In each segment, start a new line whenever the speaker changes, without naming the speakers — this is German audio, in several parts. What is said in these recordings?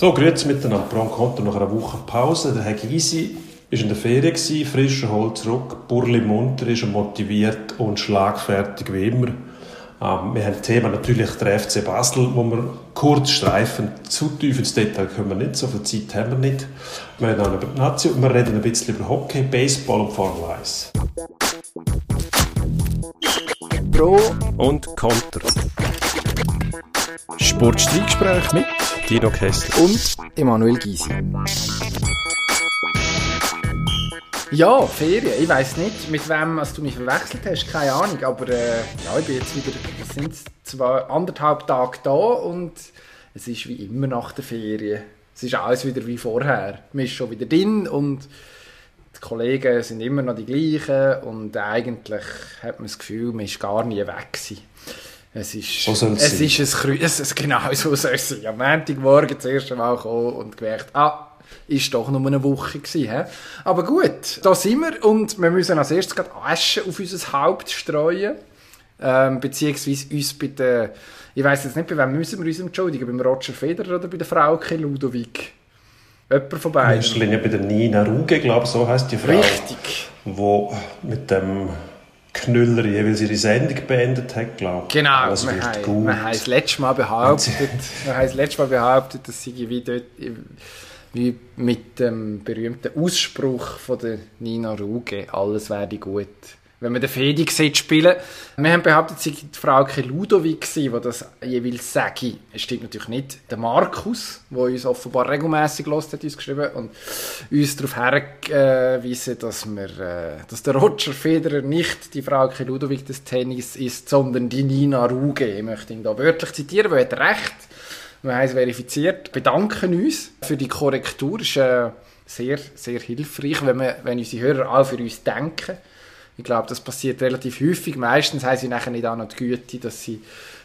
So, grüezi miteinander. Konter nach einer Woche Pause. Der Herr Gysi war in der Ferien, frisch erholt zurück, burli munter ist motiviert und schlagfertig wie immer. Ähm, wir haben das Thema natürlich der FC Basel, wo wir kurz streifen. Zu tief ins Detail können wir nicht, so viel Zeit haben wir nicht. Wir reden auch über die Nazi und wir reden ein bisschen über Hockey, Baseball und Formel 1.
Pro und Konter. Sportstreitgespräch mit Dino Kessler
und Emanuel Gysi. Ja, Ferien. Ich weiß nicht, mit wem als du mich verwechselt hast, keine Ahnung. Aber äh, ja, ich bin jetzt wieder, was sind zwei, anderthalb Tage da und es ist wie immer nach der Ferien. Es ist alles wieder wie vorher. Man ist schon wieder drin und die Kollegen sind immer noch die gleichen und eigentlich hat man das Gefühl, man ist gar nie weg gewesen. Es ist, so es sein. ist ein es ist genau so soll es sein. Am Montagmorgen das erste Mal gekommen und gemerkt, ah, ist doch nur eine Woche gewesen. He? Aber gut, da sind wir und wir müssen als erstes gerade Asche auf unser Haupt streuen. Ähm, beziehungsweise uns bei der, ich weiß jetzt nicht, bei wem müssen wir uns entschuldigen, beim Roger Federer oder bei der Frauke Ludowig? Jemand von beiden? In
erster Linie bei der Nina Ruge, glaube ich, so heißt die Frau.
Richtig.
Wo mit dem Knüller jeweils ihre Sendung beendet hat, glaube
ich. Genau, Alles wir, haben, gut. wir haben das letzte Mal behauptet, wir haben das letzte Mal behauptet, dass sie wie dort wie mit dem berühmten Ausspruch von der Nina Ruge, alles werde gut. Wenn man den Fedi sieht spielen, wir haben behauptet, sie die Frau Ludowig die das jeweils sage. Es stimmt natürlich nicht. Der Markus, der uns offenbar regelmäßig lost hat uns geschrieben und uns darauf hingewiesen, dass, wir, äh, dass der Roger Federer nicht die Frau Ludowig des Tennis ist, sondern die Nina Ruge. Ich möchte ihn da wörtlich zitieren, weil er hat recht wir haben es verifiziert, bedanken uns für die Korrektur. Das ist äh, sehr, sehr hilfreich, wenn, wir, wenn unsere Hörer auch für uns denken. Ich glaube, das passiert relativ häufig. Meistens haben sie nachher nicht auch noch die Güte, dass sie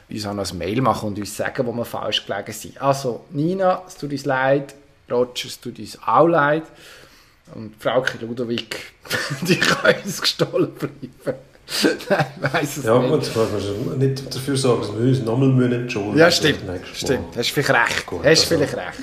uns auch noch ein Mail machen und uns sagen, wo wir falsch gelegen sind. Also, Nina, es tut uns leid. Roger, es tut uns auch leid. Und Frau Ludowig, die kann uns gestohlen bleiben.
Nein, ich weiss es ja, nicht. Ja, gut, man nicht dafür sagen, dass wir uns nochmal entschuldigen
Ja, stimmt. Stimmt, hast vielleicht recht. Gut, hast also, vielleicht recht.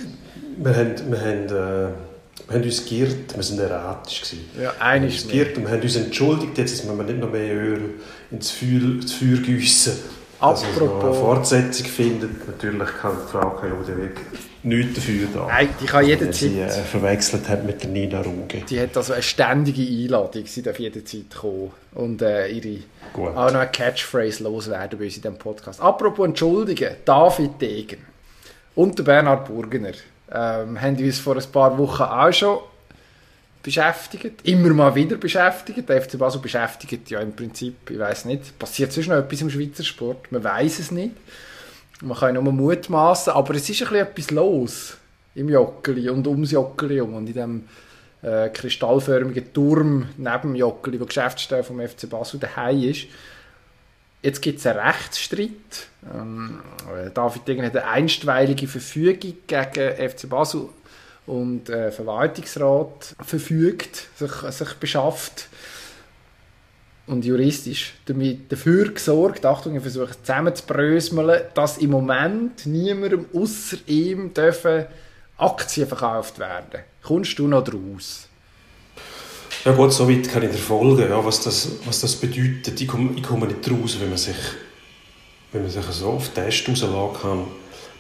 Wir haben, wir haben, äh, wir haben uns geirrt, wir waren erratisch. Gewesen.
Ja, eines
wir haben uns geirrt und wir haben uns entschuldigt, jetzt müssen wir nicht noch mehr Öl ins Feuer, ins Feuer gießen. Apropos. Dass man eine Fortsetzung findet. Natürlich kann die Frau Ludwig nichts dafür da.
Die kann jederzeit...
Sie äh, verwechselt hat mit der Nina Ruge.
Die hat also eine ständige Einladung, sie darf jederzeit kommen und äh, ihre Gut. auch noch eine Catchphrase loswerden bei uns in diesem Podcast. Apropos entschuldigen, David Degen und der Bernhard Burgener ähm, haben uns vor ein paar Wochen auch schon beschäftigt, immer mal wieder beschäftigt. Der FC Basel beschäftigt ja im Prinzip, ich weiß nicht, passiert sonst noch etwas im Schweizer Sport? Man weiß es nicht. Man kann nur mutmaßen, aber es ist ein bisschen etwas los im Jockeli und ums Jockeli und in dem äh, kristallförmigen Turm neben dem Jockeli, wo Geschäftsstelle vom FC Basel daheim ist. Jetzt gibt es einen Rechtsstreit. Ähm, David Degen hat eine einstweilige Verfügung gegen FC Basel und äh, Verwaltungsrat verfügt, sich, sich beschafft und juristisch damit dafür gesorgt, Achtung, ich versuche zusammenzubröseln, dass im Moment niemandem außer ihm dürfen Aktien verkauft werden. Kommst du noch draus?
Ja gut, so weit kann ich dir folgen, ja, was, das, was das bedeutet. Ich komme, ich komme nicht raus, wenn man sich, wenn man sich so auf den Test rauslassen kann,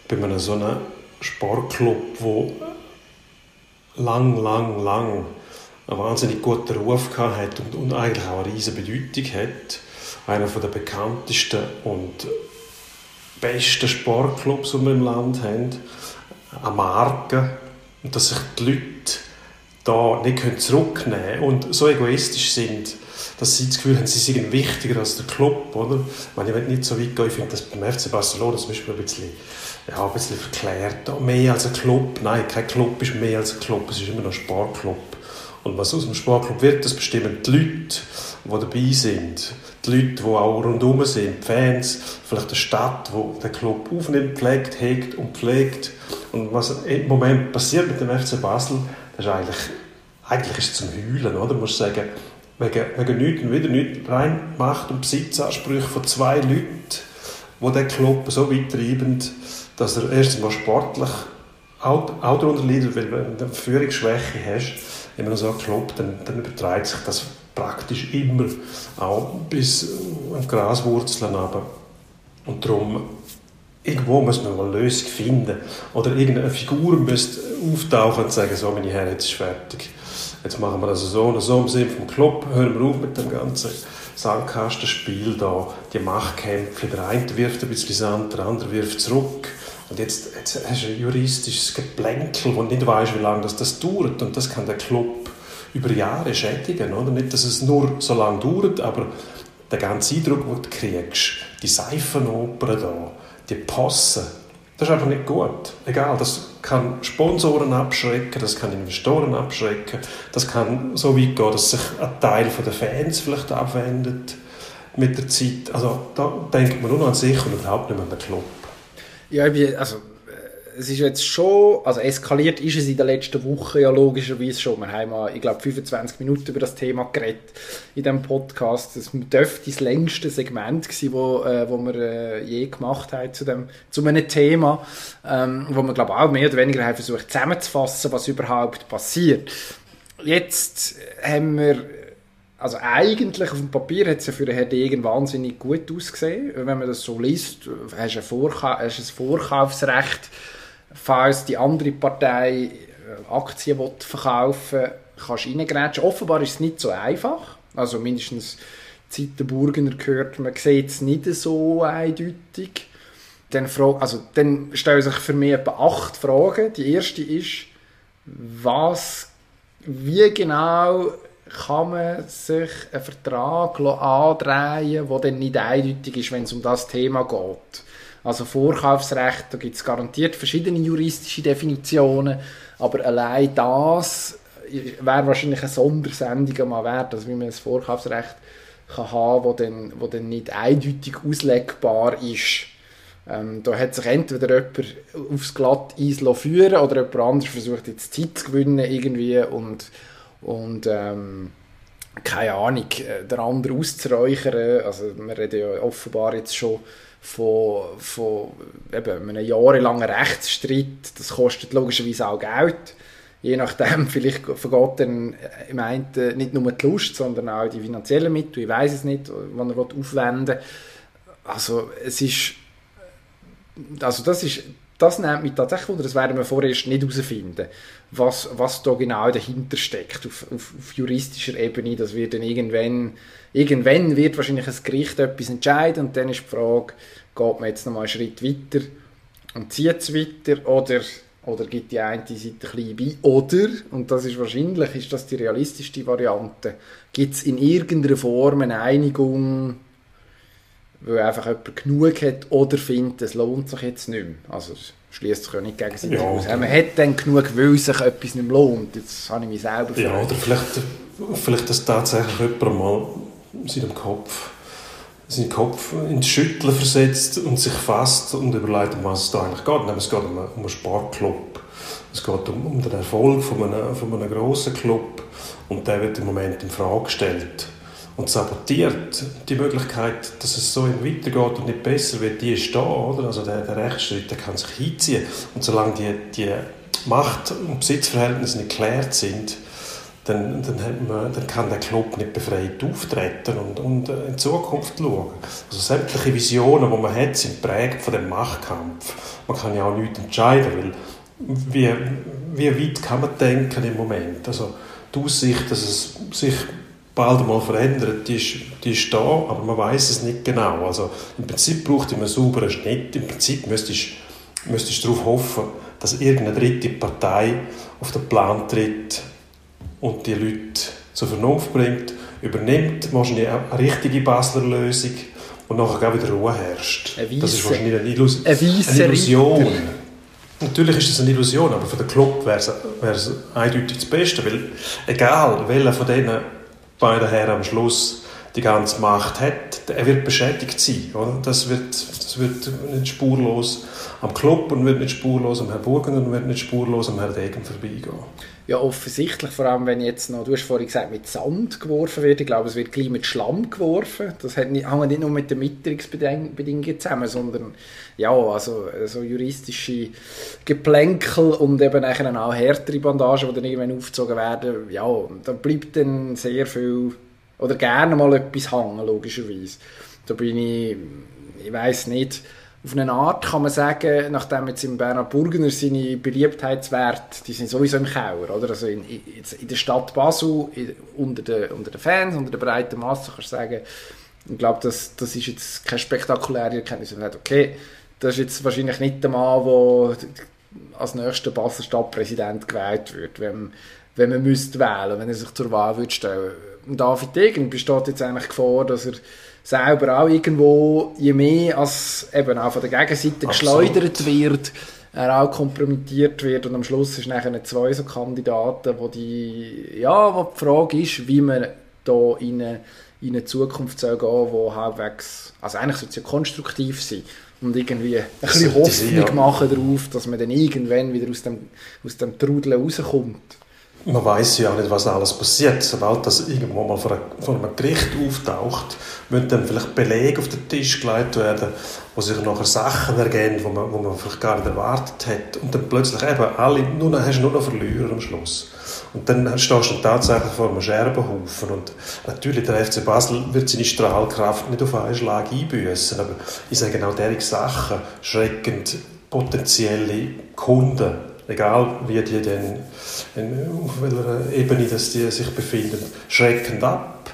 bei einem so einem Sportclub, wo lang, lang, lang einen wahnsinnig guten Ruf hat und, und eigentlich auch eine riesige Bedeutung hat. Einer der bekanntesten und besten Sportclubs, die wir im Land haben. Eine Marke. Und dass sich die Leute da nicht zurücknehmen können und so egoistisch sind, dass sie das Gefühl haben, sie sind wichtiger als der Club, oder? Ich meine, ich will nicht so weit gehen, ich finde das beim FC Barcelona zum Beispiel ein bisschen, ja, ein bisschen verklärt. Mehr als ein Club, nein, kein Club ist mehr als ein Club, es ist immer noch ein Sportclub. Und was aus dem Sportclub wird, das bestimmen die Leute, die dabei sind. Die Leute, die auch rundherum sind, die Fans, vielleicht die Stadt, die den Club aufnimmt, pflegt, hegt und pflegt. Und was im Moment passiert mit dem FC Basel, das ist eigentlich, eigentlich ist es zum Heulen, oder? Du sagen, wegen, wegen nichts und wieder nichts rein Macht- und Besitzansprüche von zwei Leuten, die den Club so weit treiben, dass er erstens mal sportlich auch, auch darunter leidet, weil wenn du eine Führungsschwäche hast, wenn man so einen Club, dann, dann überträgt sich das praktisch immer auch bis an Graswurzeln runter. Und darum, irgendwo muss man eine Lösung finden. Oder irgendeine Figur müsste auftauchen und sagen, so, meine Herren, jetzt ist fertig. Jetzt machen wir das so und so im Sinne vom Club, hören wir auf mit dem ganzen Sandkastenspiel da, die Machtkämpfe, der eine wirft ein bisschen Sand, der andere wirft zurück. Und jetzt, jetzt hast du ein juristisches Geplänkel, wo du nicht weißt, wie lange das, das dauert. Und das kann der Club über Jahre schädigen. Oder? Nicht, dass es nur so lange dauert, aber der ganze Eindruck, den du kriegst, die Seifenoper da, die Possen, das ist einfach nicht gut. Egal, das kann Sponsoren abschrecken, das kann Investoren abschrecken, das kann so weit gehen, dass sich ein Teil der Fans vielleicht abwendet mit der Zeit. Also da denkt man nur noch an sich und überhaupt nicht mehr an den Club.
Ja, also es ist jetzt schon, also eskaliert ist es in den letzten Wochen ja logischerweise schon. Wir haben mal, ich glaube, 25 Minuten über das Thema geredet in diesem Podcast. Das dürfte das längste Segment gewesen, wo, äh, wo wir äh, je gemacht haben zu, dem, zu einem Thema, ähm, wo wir, glaube auch mehr oder weniger haben versucht zusammenzufassen, was überhaupt passiert. Jetzt haben wir also eigentlich auf dem Papier hat es ja für den Herrn Degen wahnsinnig gut ausgesehen. Wenn man das so liest, hast du ein, Vorka hast ein Vorkaufsrecht falls die andere Partei äh, Aktien verkaufen will, kannst du reingrätschen. Offenbar ist es nicht so einfach. Also mindestens seit der Burgener gehört, man sieht es nicht so eindeutig. Dann, also, dann stellen sich für mich etwa acht Fragen. Die erste ist, was, wie genau kann man sich einen Vertrag andrehen, der dann nicht eindeutig ist, wenn es um das Thema geht. Also Vorkaufsrecht, da gibt es garantiert verschiedene juristische Definitionen, aber allein das wäre wahrscheinlich eine Sondersendung mal wert, also wie man das Vorkaufsrecht kann haben, wo dann, wo dann nicht eindeutig auslegbar ist. Ähm, da hat sich entweder jemand aufs Glatteis führen oder jemand anderes versucht jetzt Zeit zu gewinnen irgendwie und, und ähm, keine Ahnung, äh, der andere auszuräuchern. Also wir reden ja offenbar jetzt schon von, von eben einem jahrelangen Rechtsstreit. Das kostet logischerweise auch Geld. Je nachdem, vielleicht vergeht dann im einen nicht nur die Lust, sondern auch die finanziellen Mittel. Ich weiß es nicht, wann er aufwenden will. Also es ist, also das ist, das nimmt mich tatsächlich wunder, das werden wir vorerst nicht herausfinden, was, was da genau dahinter steckt auf, auf, auf juristischer Ebene. Das wird dann irgendwann irgendwann wird wahrscheinlich ein Gericht etwas entscheiden und dann ist die Frage, geht man jetzt noch mal einen Schritt weiter und zieht es weiter oder, oder gibt die eine Seite ein bisschen bei oder, und das ist wahrscheinlich, ist das die realistischste Variante, gibt es in irgendeiner Form eine Einigung, weil einfach jemand genug hat oder findet, es lohnt sich jetzt nicht mehr. Also schließt sich ja nicht gegenseitig ja, aus. Man hat dann genug, weil sich etwas nicht mehr lohnt. Jetzt habe ich mich selber
Ja, oder vielleicht, vielleicht dass tatsächlich jemand mal seinem Kopf, seinen Kopf ins Schütteln versetzt und sich fasst und überlegt, um was es da eigentlich geht. Es geht um einen, um einen Sportclub. Es geht um, um den Erfolg von einem, von einem grossen Club und der wird im Moment in Frage gestellt und sabotiert die Möglichkeit, dass es so weitergeht und nicht besser wird, die ist da, oder? Also der, der Rechtsschritt, der kann sich hinziehen und solange die, die Macht- und Besitzverhältnisse nicht geklärt sind, dann, dann, man, dann, kann der Club nicht befreit auftreten und, und äh, in Zukunft schauen. Also sämtliche Visionen, die man hat, sind prägt von dem Machtkampf. Man kann ja auch nichts entscheiden, weil wie, wie weit kann man denken im Moment? Also die Aussicht, dass es sich bald einmal verändert, die ist, die ist da, aber man weiß es nicht genau. Also im Prinzip braucht man einen sauberen Schnitt. Im Prinzip müsstest du darauf hoffen, dass irgendeine dritte Partei auf den Plan tritt, und die Leute zur Vernunft bringt, übernimmt wahrscheinlich eine richtige Basler Lösung und nachher auch wieder Ruhe herrscht.
Eine
das ist wahrscheinlich eine, Illus
eine,
eine Illusion. Natürlich ist es eine Illusion, aber für den Club wäre es, eindeutig das Beste, weil egal welcher von diesen beiden Herren am Schluss die ganze Macht hat, er wird beschädigt sein. Oder? Das, wird, das wird nicht spurlos am Club und wird nicht spurlos am Herrn Burgen und wird nicht spurlos am Herrn Degen vorbeigehen.
Ja, offensichtlich, vor allem wenn jetzt noch, du hast vorhin gesagt, mit Sand geworfen wird, ich glaube, es wird gleich mit Schlamm geworfen. Das hängt nicht, hängt nicht nur mit den Mitteilungsbedingungen zusammen, sondern ja, also so juristische Geplänkel und eben auch härtere Bandagen, die dann irgendwann aufgezogen werden, ja, da bleibt dann sehr viel oder gerne mal etwas hängen, logischerweise. Da bin ich, ich weiß nicht, auf eine Art kann man sagen, nachdem jetzt im Bernhard Burgener seine Beliebtheitswerte, die sind sowieso im Keller, oder? Also in, in der Stadt Basel, in, unter, den, unter den Fans, unter der breiten Masse, kannst du sagen, ich glaube, das, das ist jetzt keine spektakuläre Erkenntnis. Okay, das ist jetzt wahrscheinlich nicht der Mann, der als nächster Basel Stadtpräsident gewählt wird, wenn, wenn man müsste wählen, wenn er sich zur Wahl würde stellen. David Degen besteht jetzt eigentlich vor, dass er selber auch irgendwo, je mehr als eben auch von der Gegenseite Absolut. geschleudert wird, er auch kompromittiert wird und am Schluss ist nachher zwei so Kandidaten, wo die, ja, wo die Frage ist, wie man da in eine, in eine Zukunft soll gehen, wo halbwegs, also eigentlich sollte es ja konstruktiv sein und irgendwie ein bisschen Hoffnung machen darauf, dass man dann irgendwann wieder aus dem, aus dem Trudel rauskommt
man weiß ja nicht, was alles passiert. Sobald das irgendwo mal vor, einem Gericht auftaucht, müssen dann vielleicht Belege auf den Tisch gelegt werden, wo sich nachher Sachen ergeben, die man, wo man vielleicht gar nicht erwartet hat. Und dann plötzlich eben alle, nur noch, hast du nur noch Verlierer am Schluss. Und dann stehst du tatsächlich vor einem Scherbenhaufen. Und natürlich, der FC Basel wird seine Strahlkraft nicht auf einen Schlag einbüßen. Aber ich sage genau diese Sachen schreckend potenzielle Kunden egal wie die denn, auf welcher Ebene das die sich befinden, schreckend ab.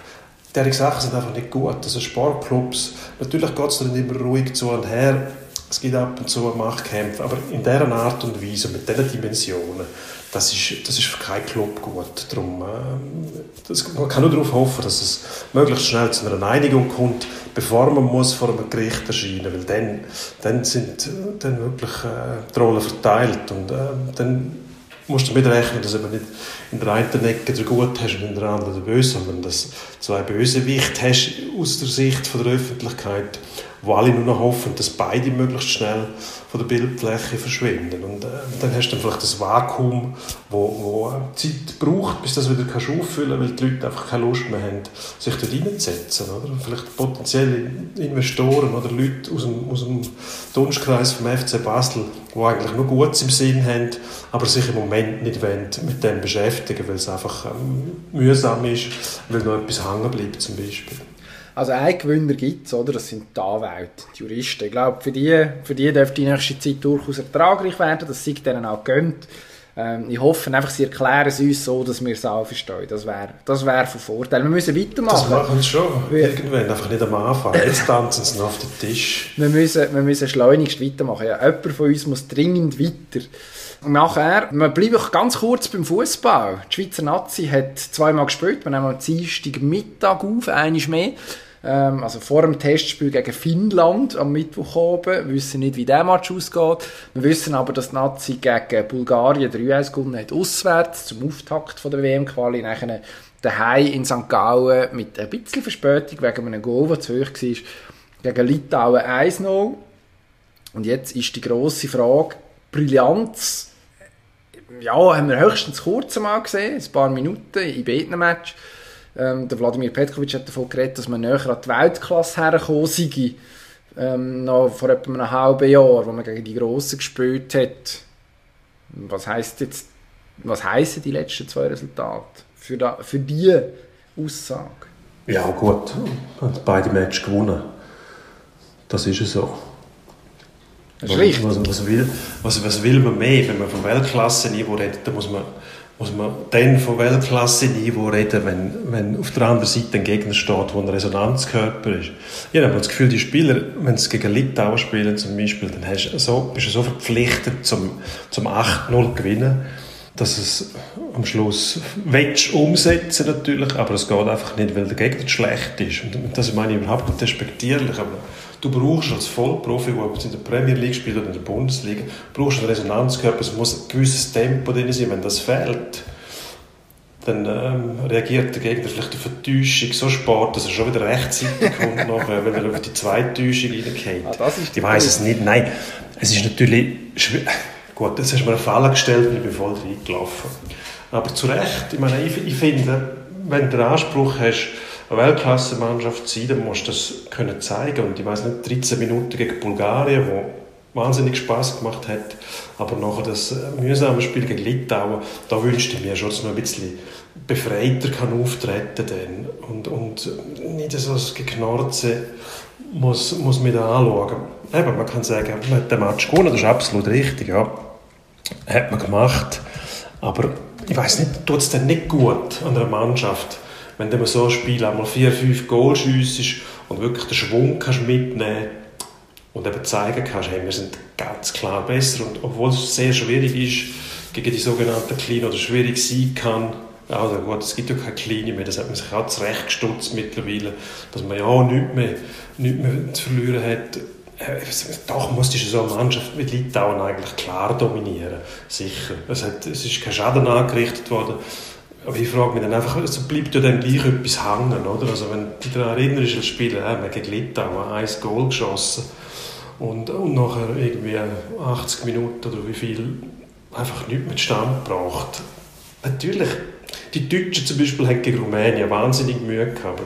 Diese Sachen sind einfach nicht gut. Also Sportclubs, natürlich geht es nicht immer ruhig zu und her, es gibt ab und zu Machtkämpfe, aber in dieser Art und Weise, mit diesen Dimensionen, das ist, das ist für keinen Club gut. Darum, äh, das, man kann nur darauf hoffen, dass es möglichst schnell zu einer Einigung kommt, bevor man muss vor einem Gericht erscheinen muss, weil dann, dann sind dann wirklich äh, die Rollen verteilt und äh, dann musst du damit rechnen, dass du nicht in der einen Ecke der Gut hast und in der anderen der Böse, sondern dass du zwei Bösewichte hast aus der Sicht von der Öffentlichkeit wo alle nur noch hoffen, dass beide möglichst schnell von der Bildfläche verschwinden. Und äh, dann hast du dann vielleicht das Vakuum, wo, wo Zeit braucht, bis das wieder kannst auffüllen weil die Leute einfach keine Lust mehr haben, sich dort reinzusetzen. Oder? Vielleicht potenzielle Investoren oder Leute aus dem, aus dem Dunstkreis vom FC Basel, die eigentlich nur Gutes im Sinn haben, aber sich im Moment nicht wollen, mit dem beschäftigen, weil es einfach ähm, mühsam ist, weil noch etwas hängen bleibt zum Beispiel.
Also ein Gewinner gibt es, oder? Das sind die Anwälte, die Juristen. Ich glaube, für die, für die dürfte die nächste Zeit durchaus ertragreich werden. Das sei denen auch gönnt. Ähm, ich hoffe einfach, sie erklären es uns so, dass wir es auch verstehen. Das wäre das wär von Vorteil. Wir müssen weitermachen. Das
machen sie schon. Wir, Irgendwann, einfach nicht am Anfang. Jetzt tanzen sie noch auf den Tisch.
Wir müssen, wir müssen schleunigst weitermachen. Ja, jemand von uns muss dringend weiter. Nachher, wir bleiben ganz kurz beim Fußball. Die Schweizer Nazi hat zweimal gespielt. Wir nehmen am Dienstag Mittag auf, eines mehr. Ähm, also vor dem Testspiel gegen Finnland am Mittwoch oben. Wir wissen nicht, wie der Match ausgeht. Wir wissen aber, dass die Nazi gegen Bulgarien 3-1 gewonnen hat, auswärts, zum Auftakt von der WM-Quali. Nachher daheim in St. Gallen mit ein bisschen Verspätung wegen einem Goal, der zu hoch war, gegen Litauen 1-0. Und jetzt ist die grosse Frage, Brillanz, ja, haben wir höchstens kurz mal gesehen, ein paar Minuten in beiden Matches. Ähm, der Wladimir Petkovic hat davon geredet, dass man näher an die Weltklasse hergekommen sei. Ähm, noch vor etwa einem halben Jahr, wo man gegen die Grossen gespielt hat. Was heisst jetzt, was heissen die letzten zwei Resultate für, da, für diese Aussage?
Ja gut, hat beide Matches gewonnen. Das ist es so. Das ist was, was, was, will, was, was will man mehr? Wenn man vom Weltklasse-Niveau redet, dann muss man muss man dann von Weltklasse-Niveau reden, wenn, wenn auf der anderen Seite ein Gegner steht, der ein Resonanzkörper ist. Ich habe das Gefühl, die Spieler, wenn sie gegen Litauen spielen zum Beispiel, dann hast du so, bist du so verpflichtet zum, zum 8-0 gewinnen, dass es am Schluss willst umsetzen natürlich, aber es geht einfach nicht, weil der Gegner schlecht ist. Und das meine ich überhaupt nicht respektierlich, aber Du brauchst als Vollprofi, der in der Premier League spielt oder in der Bundesliga, brauchst einen Resonanzkörper, es muss ein gewisses Tempo drin sein. Wenn das fehlt, dann ähm, reagiert der Gegner vielleicht auf eine Täuschung so spät, dass er schon wieder rechtzeitig kommt, nachher, wenn er auf die zweite Täuschung reingeht. Ah, ich weiß es nicht, nein. Es ist natürlich schwer. Gut, das hast du mir eine Falle gestellt und ich bin voll reingelaufen. Aber zu Recht, ich meine, ich, ich finde, wenn du den Anspruch hast, eine Weltklasse-Mannschaft sein, dann musst du das können zeigen. Und ich weiß nicht, 13 Minuten gegen Bulgarien, wo wahnsinnig Spaß gemacht hat, aber nachher das mühsame Spiel gegen Litauen, da wünschte ich mir schon, dass man ein bisschen befreiter kann auftreten kann und, und nicht so das Geknarze muss, muss man da anschauen. Eben, man kann sagen, man hat den Match gewonnen, das ist absolut richtig, ja. Hat man gemacht, aber ich weiß nicht, tut es denn nicht gut an einer Mannschaft, wenn du so ein Spiel einmal vier, fünf Goal schiessest und wirklich den Schwung kannst mitnehmen und eben zeigen kannst, hey, wir sind ganz klar besser und obwohl es sehr schwierig ist, gegen die sogenannten Kleinen oder schwierig sein kann, also gut, es gibt ja keine Kleine mehr, das hat man sich auch zurechtgestutzt mittlerweile, dass man ja nichts mehr, nichts mehr zu verlieren hat. Äh, doch musste so eine Mannschaft mit Litauen eigentlich klar dominieren, sicher. Es, hat, es ist kein Schaden angerichtet worden, aber ich frage mich dann einfach, also bleibt ja dann gleich etwas hängen, oder? Also wenn du daran erinnerst, Spieler, ja, man gegen Litauen ein Goal geschossen und, und nachher irgendwie 80 Minuten oder wie viel einfach nichts mit Stand gebracht. Natürlich, die Deutschen zum Beispiel haben gegen Rumänien wahnsinnig Mühe gehabt, aber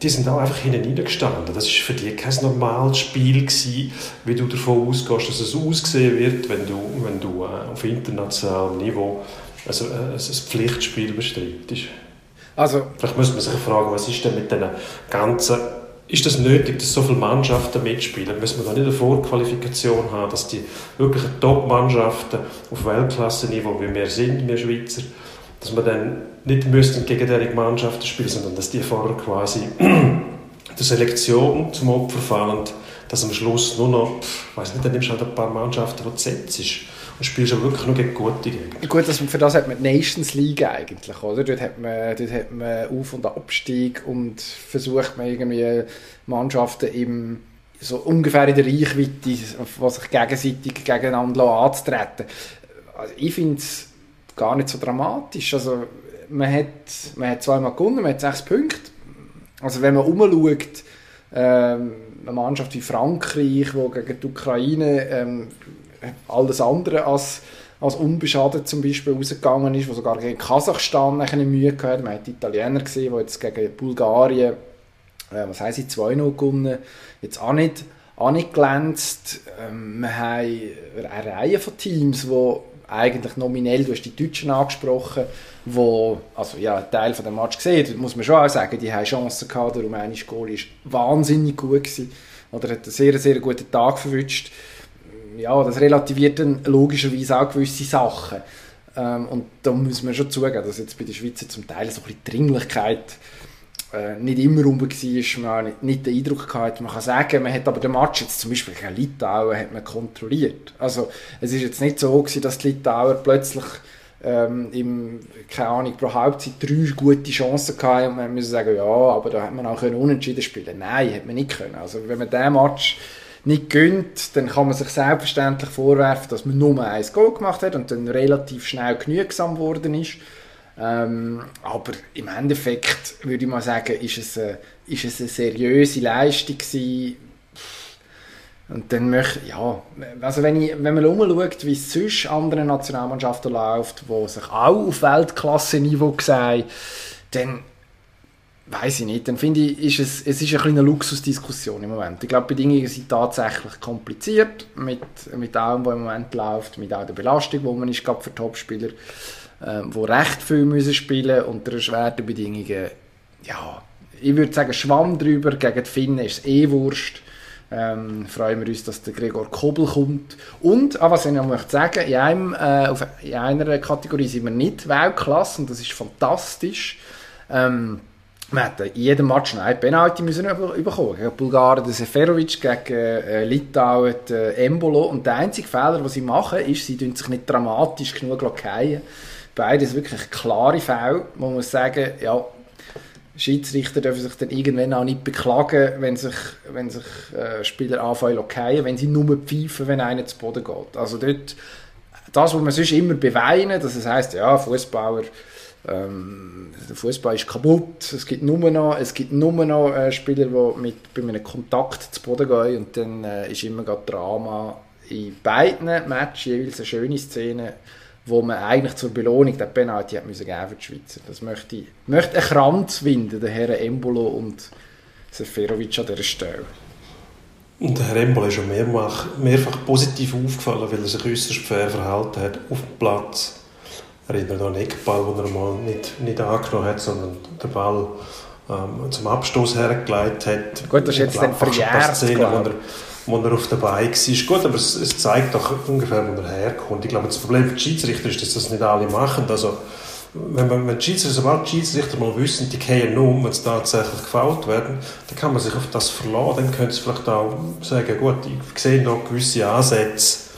die sind auch einfach hinten reingestanden. Das war für die kein normales Spiel gewesen, wie du davon ausgehst, dass es aussehen wird, wenn du, wenn du äh, auf internationalem Niveau also, äh, ein Pflichtspiel bestreitest. Also, Vielleicht müsste man sich fragen, was ist denn mit diesen ganzen ist das nötig, dass so viele Mannschaften mitspielen? Müssen wir da nicht eine Vorqualifikation haben, dass die wirklichen Top-Mannschaften auf Weltklasse-Niveau, wie wir sind, wir Schweizer, dass wir dann nicht müssten gegen diese Mannschaften spielen, sondern dass die vorher quasi der Selektion zum Opfer fallen, dass am Schluss nur noch, ich weiß nicht, dann nimmst du halt ein paar Mannschaften, die du setzt und spielst ja wirklich nur gegen gute Gegner.
Gut, das, für das hat man die Nations League eigentlich, oder? Dort hat man, dort hat man Auf- und Abstieg und versucht man irgendwie Mannschaften im so ungefähr in der Reichweite, was sich gegenseitig gegeneinander anzutreten. Also ich finde es gar nicht so dramatisch. Also man hat, man hat zweimal gewonnen, man hat sechs Punkte. Also wenn man umschaut, ähm, eine Mannschaft wie Frankreich, die gegen die Ukraine ähm, alles andere als, als unbeschadet zum Beispiel rausgegangen ist, wo sogar gegen Kasachstan eine Mühe gehabt Man hat die Italiener gesehen, die jetzt gegen Bulgarien, äh, was heisst sie, 2-0 gewonnen, jetzt auch nicht, auch nicht glänzt. Ähm, wir haben eine Reihe von Teams, die eigentlich nominell, du hast die Deutschen angesprochen, wo, also ja, ein Teil von dem Match gesehen, muss man schon auch sagen, die haben Chancen gehabt, der rumänische Goal ist wahnsinnig gut gewesen, oder hat einen sehr, sehr guten Tag verwünscht. Ja, das relativiert dann logischerweise auch gewisse Sachen. Ähm, und da muss man schon zugeben, dass jetzt bei den Schweizer zum Teil so ein bisschen Dringlichkeit äh, nicht immer rum war, man nicht, nicht den Eindruck gehabt, man kann sagen, man hat aber den Match jetzt zum Beispiel gegen Litauen hat man kontrolliert. Also es ist jetzt nicht so gewesen, dass die Litauer plötzlich ähm, im, keine Ahnung, pro Halbzeit drei gute Chancen gehabt und man muss sagen, ja, aber da hat man auch können unentschieden spielen Nein, hat man nicht können. Also wenn man diesen Match nicht gönnt, dann kann man sich selbstverständlich vorwerfen, dass man nur ein Goal gemacht hat und dann relativ schnell genügsam geworden ist. Ähm, aber im Endeffekt würde ich mal sagen, ist es, eine, ist es eine seriöse Leistung gewesen. Und dann möchte ja, also wenn, ich, wenn man umschaut, wie es sonst anderen Nationalmannschaften läuft, wo sich auch auf Weltklasse-Niveau sehen, dann weiß ich nicht, dann finde ich, ist es, es ist ein eine Luxusdiskussion im Moment. Ich glaube, die Bedingungen sind tatsächlich kompliziert mit, mit allem, was im Moment läuft, mit auch der Belastung, die man ist, gerade für Topspieler äh, wo recht viel müssen spielen unter erschwerten Bedingungen. Ja, ich würde sagen, Schwamm drüber, gegen die Finnen ist es eh Wurst. Ähm, freuen wir uns, dass der Gregor Kobel kommt. Und, ah, was ich noch möchte sagen, in, einem, äh, auf, in einer Kategorie sind wir nicht Weltklasse und das ist fantastisch. Ähm, wir hätten in jedem Match einen Penalty müssen bekommen. Gegen Bulgarien der Seferovic, gegen äh, Litauen der Embolo. Und der einzige Fehler, den sie machen, ist, sie sich nicht dramatisch genug fallen beides wirklich klare Fälle, man muss sagen, ja, Schiedsrichter dürfen sich dann irgendwann auch nicht beklagen, wenn sich, wenn sich äh, Spieler anfangen zu wenn sie nur pfeifen, wenn einer zu Boden geht. Also dort, das, was man sonst immer beweinen, dass es heisst, ja, Fußballer ähm, der Fußball ist kaputt, es gibt nur noch, es gibt nur noch äh, Spieler, die mit, bei einem Kontakt zu Boden gehen und dann äh, ist immer gerade Drama in beiden Matches jeweils eine schöne Szene, wo man eigentlich zur Belohnung den Penalty hat müssen geben für die Schweizer. Das möchte, ich, möchte ein Kranz winden, der Herr Embolo und Seferovic an dieser Stelle.
Und der Herr Embolo ist schon mehrfach, mehrfach positiv aufgefallen, weil er sich äußerst fair verhalten hat auf dem Platz. Er erinnert an einen Eckball, den er mal nicht, nicht angenommen hat, sondern den Ball ähm, zum Abstoß hergelegt hat.
Gut, das ist jetzt dann verjährt,
Szene, wo er auf der Beine war. Gut, aber es, es, zeigt doch ungefähr, wo er herkommt. Ich glaube, das Problem für die Schiedsrichter ist, dass das nicht alle machen. Also, wenn, man, wenn die Schiedsrichter, sobald die Schiedsrichter mal wissen, die gehen um, wenn sie tatsächlich gefault werden, dann kann man sich auf das verlassen. Dann könnte sie vielleicht auch sagen, gut, ich sehe noch gewisse Ansätze.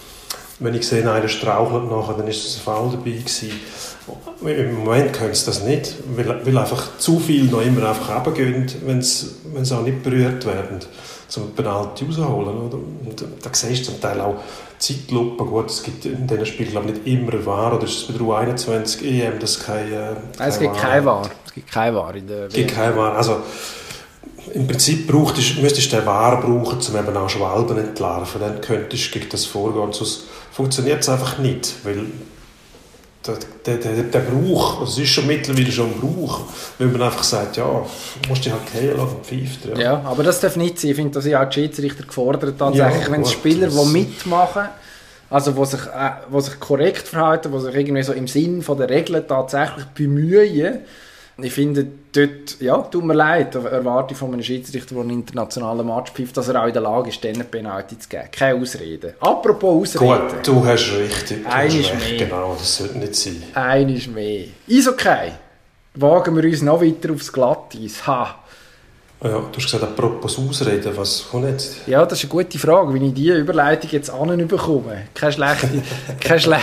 Wenn ich sehe, einer strauchelt nachher, dann ist es ein Foul dabei gewesen. Im Moment können sie das nicht, weil, weil einfach zu viel noch immer einfach runtergehen, wenn sie, auch nicht berührt werden zum Penalty rausholen. Oder? Und da siehst du zum Teil auch Zeitlupe. Gut, es gibt in diesen Spielen glaube ich, nicht immer Wahr. Oder ist es bei der U21 EM, das kein, äh,
kein Es gibt kein Wahr. Es gibt kein Wahr in der
Es gibt kein Wahr. Also, im Prinzip braucht, müsstest du den Wahr brauchen, um eben auch Schwalben entlarven. Dann könntest du gegen das vorgehen. Sonst funktioniert es einfach nicht. Weil der, der, der, der Brauch, also es ist schon mittlerweile schon ein Brauch, weil man einfach sagt, ja, musst dich halt gehen lassen, pfeift
ja. ja, aber das darf nicht sein. Ich finde, dass ich auch die Schiedsrichter gefordert tatsächlich, ja, wenn es Spieler, die mitmachen, also die sich, äh, wo sich korrekt verhalten, die sich irgendwie so im Sinn von der Regeln tatsächlich bemühen, ich finde, dort, ja, tut mir leid, erwarte ich von einem Schiedsrichter, der einen internationalen Match pfeift, dass er auch in der Lage ist, diesen Penalty zu geben. Keine Ausrede. Apropos Ausrede.
Gut, du hast richtig. Eines mehr. Genau, das sollte nicht sein.
Eines mehr. Ist okay. Wagen wir uns noch weiter aufs Glatteis. Ha.
Ja, du hast gesagt, apropos Ausreden, was kommt jetzt?
Ja, das ist eine gute Frage, wie ich diese Überleitung jetzt bekomme. Keine schlechte, keine schle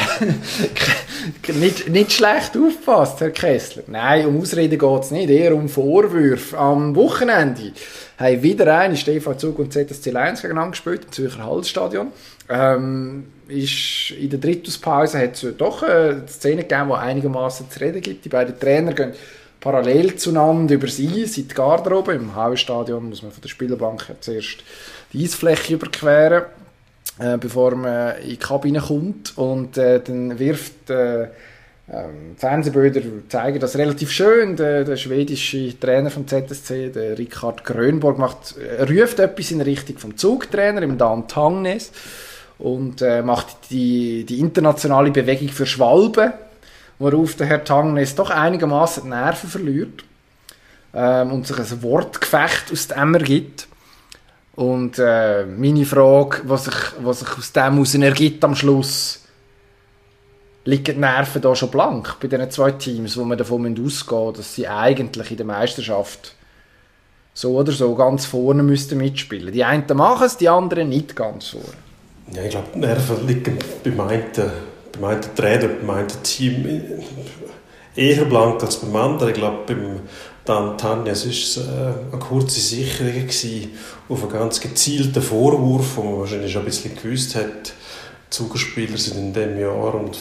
nicht, nicht schlecht aufgepasst, Herr Kessler. Nein, um Ausreden geht es nicht, eher um Vorwürfe. Am Wochenende haben wieder eine Stefan Zug und ZSC Lions gegeneinander gespielt, im Zürcher Halsstadion. Ähm, ist in der Drittuspause hat es doch eine Szene gegeben, die einigermaßen zu reden gibt. Die beiden Trainer gehen parallel zueinander über sie sind die Garderobe. Im Hausstadion muss man von der Spielbank zuerst die Eisfläche überqueren, äh, bevor man in die Kabine kommt. Und äh, dann wirft äh, ähm, Fernsehbilder zeigen das relativ schön. Der, der, schwedische Trainer vom ZSC, der Richard Grönborg, macht, äh, ruft etwas in Richtung vom Zugtrainer, im Dan Tangnes, und äh, macht die, die internationale Bewegung für Schwalben worauf der Herr Tangnes doch einigermaßen die Nerven verliert ähm, und sich ein Wortgefecht aus dem ergibt. Und äh, meine Frage, was sich, was sich aus dem heraus ergibt am Schluss, liegen die Nerven da schon blank bei diesen zwei Teams, wo man davon ausgehen müssen, dass sie eigentlich in der Meisterschaft so oder so ganz vorne müssten mitspielen. Die einen machen es, die anderen nicht ganz vorne.
Ja, ich glaube, die Nerven liegen beim einen beim einen Trainer, beim einen Team eher blank als beim anderen. Ich glaube, beim Dan Tanja es war äh, eine kurze Sicherung auf einen ganz gezielten Vorwurf, wo man wahrscheinlich schon ein bisschen gewusst hat, Zugerspieler sind in diesem Jahr und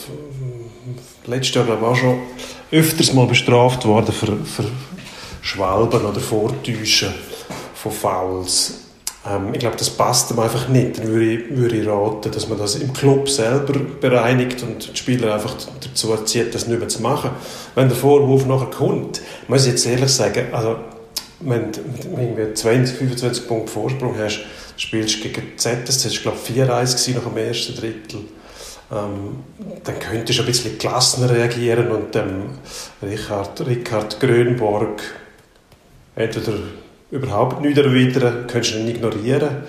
letztes Jahr glaube ich schon öfters mal bestraft worden für, für Schwalben oder Vortäuschen von Fouls. Ähm, ich glaube, das passt ihm einfach nicht. Dann würde ich, würde ich raten, dass man das im Club selber bereinigt und die Spieler einfach dazu erzieht, das nicht mehr zu machen. Wenn der Vorwurf nachher kommt, muss ich jetzt ehrlich sagen, also, wenn du irgendwie 20, 25 Punkte Vorsprung hast, spielst du gegen ZSC, das war glaube ich 4-1 nach dem ersten Drittel, ähm, dann könntest du ein bisschen gelassener reagieren und dem Richard, Richard Grönborg entweder überhaupt nichts erwidern, kannst du ihn ignorieren.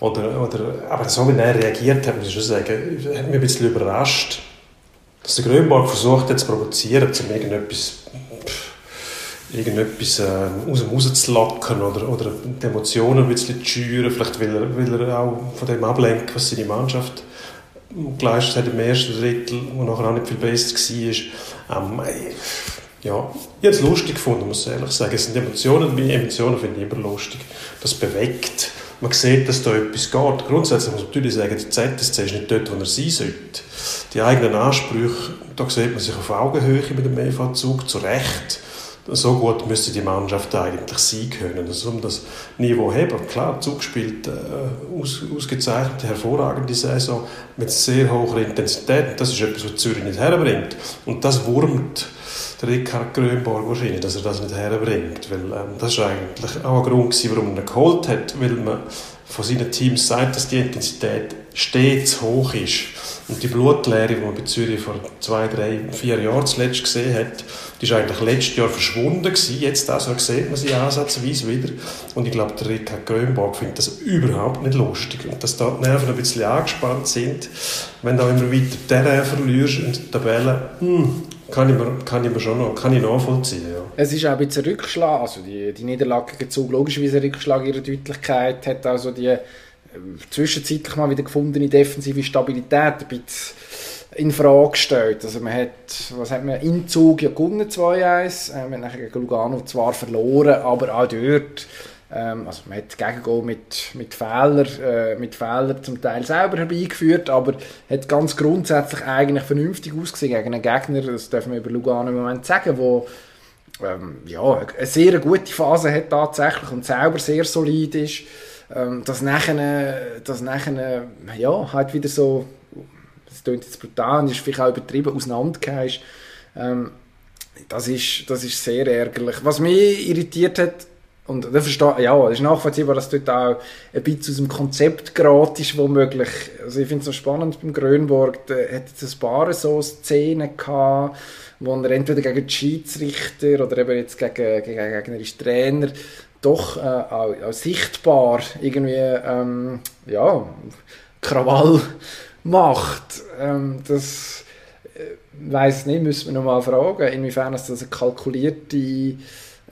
Oder, oder, aber so wie er reagiert hat, muss ich schon sagen, hat mich ein bisschen überrascht, dass der Grönberg versucht hat zu provozieren, um irgendetwas, irgendetwas äh, aus dem rauszulocken oder, oder die Emotionen ein bisschen zu schüren. Vielleicht will er, will er auch von dem ablenken, was seine Mannschaft geleistet hat im ersten Drittel, wo nachher auch nicht viel besser war. Ähm, ja, ich habe es lustig gefunden, muss ich ehrlich sagen. Es sind Emotionen, meine Emotionen finde ich immer lustig. Das bewegt. Man sieht, dass da etwas geht. Grundsätzlich muss man natürlich sagen, der ZSC ist nicht dort, wo er sein sollte. Die eigenen Ansprüche da sieht man sich auf Augenhöhe mit dem EV-Zug, zu Recht. So gut müsste die Mannschaft eigentlich sein können, also um das Niveau haben. Klar, Zug spielt äh, aus, ausgezeichnete, hervorragende Saison mit sehr hoher Intensität. Das ist etwas, was Zürich nicht herbringt. Und das wurmt der Ricard Grönborg wahrscheinlich, dass er das nicht herbringt. Weil ähm, das war eigentlich auch ein Grund, warum er ihn geholt hat, weil man von seinen Teams sagt, dass die Intensität stets hoch ist. Und die Blutleere, die man bei Zürich vor zwei, drei, vier Jahren zuletzt gesehen hat, die ist eigentlich letztes Jahr verschwunden gewesen. Jetzt also sieht man sie ansatzweise wieder. Und ich glaube, der Ricard Grönborg findet das überhaupt nicht lustig. Und dass da die Nerven ein bisschen angespannt sind, wenn du immer weiter Terrain verlierst in der Tabelle, hm, kann ich mir, kann ich mir schon noch, kann ich nachvollziehen, ja.
Es ist auch ein bisschen ein Rückschlag, also die, die Niederlage Zug, logischerweise ein Rückschlag ihrer Deutlichkeit, hat also die äh, zwischenzeitlich mal wieder gefundene defensive Stabilität ein bisschen in Frage gestellt. Also man hat, was hat man, in Zug ja gewonnen 2-1, äh, man hat gegen Lugano zwar verloren, aber auch dort ähm, also man hat Gegengol mit, mit Fehlern äh, mit Fehler zum Teil selber herbeigeführt, aber hat ganz grundsätzlich eigentlich vernünftig ausgesehen gegen einen Gegner, das dürfen wir über Lugano im Moment sagen, wo ähm, ja, eine sehr gute Phase hat tatsächlich und selber sehr solid ist. Ähm, dass nachher, dass nachher ja, halt wieder so, das klingt jetzt brutal, ist vielleicht auch übertrieben, auseinandergehst. Ähm, das ist, das ist sehr ärgerlich. Was mich irritiert hat, und da verstehe, ja, es ist nachvollziehbar, dass dort auch ein bisschen aus dem Konzept gerät ist, womöglich. Also ich finde es so spannend beim Grönborg, da hat es ein paar so Szenen gehabt, wo er entweder gegen die Schiedsrichter oder eben jetzt gegen, gegen gegnerische Trainer doch äh, auch, auch, sichtbar irgendwie, ähm, ja, Krawall macht. Ähm, das, äh, weiß nicht, müssen wir nochmal fragen, inwiefern das eine kalkulierte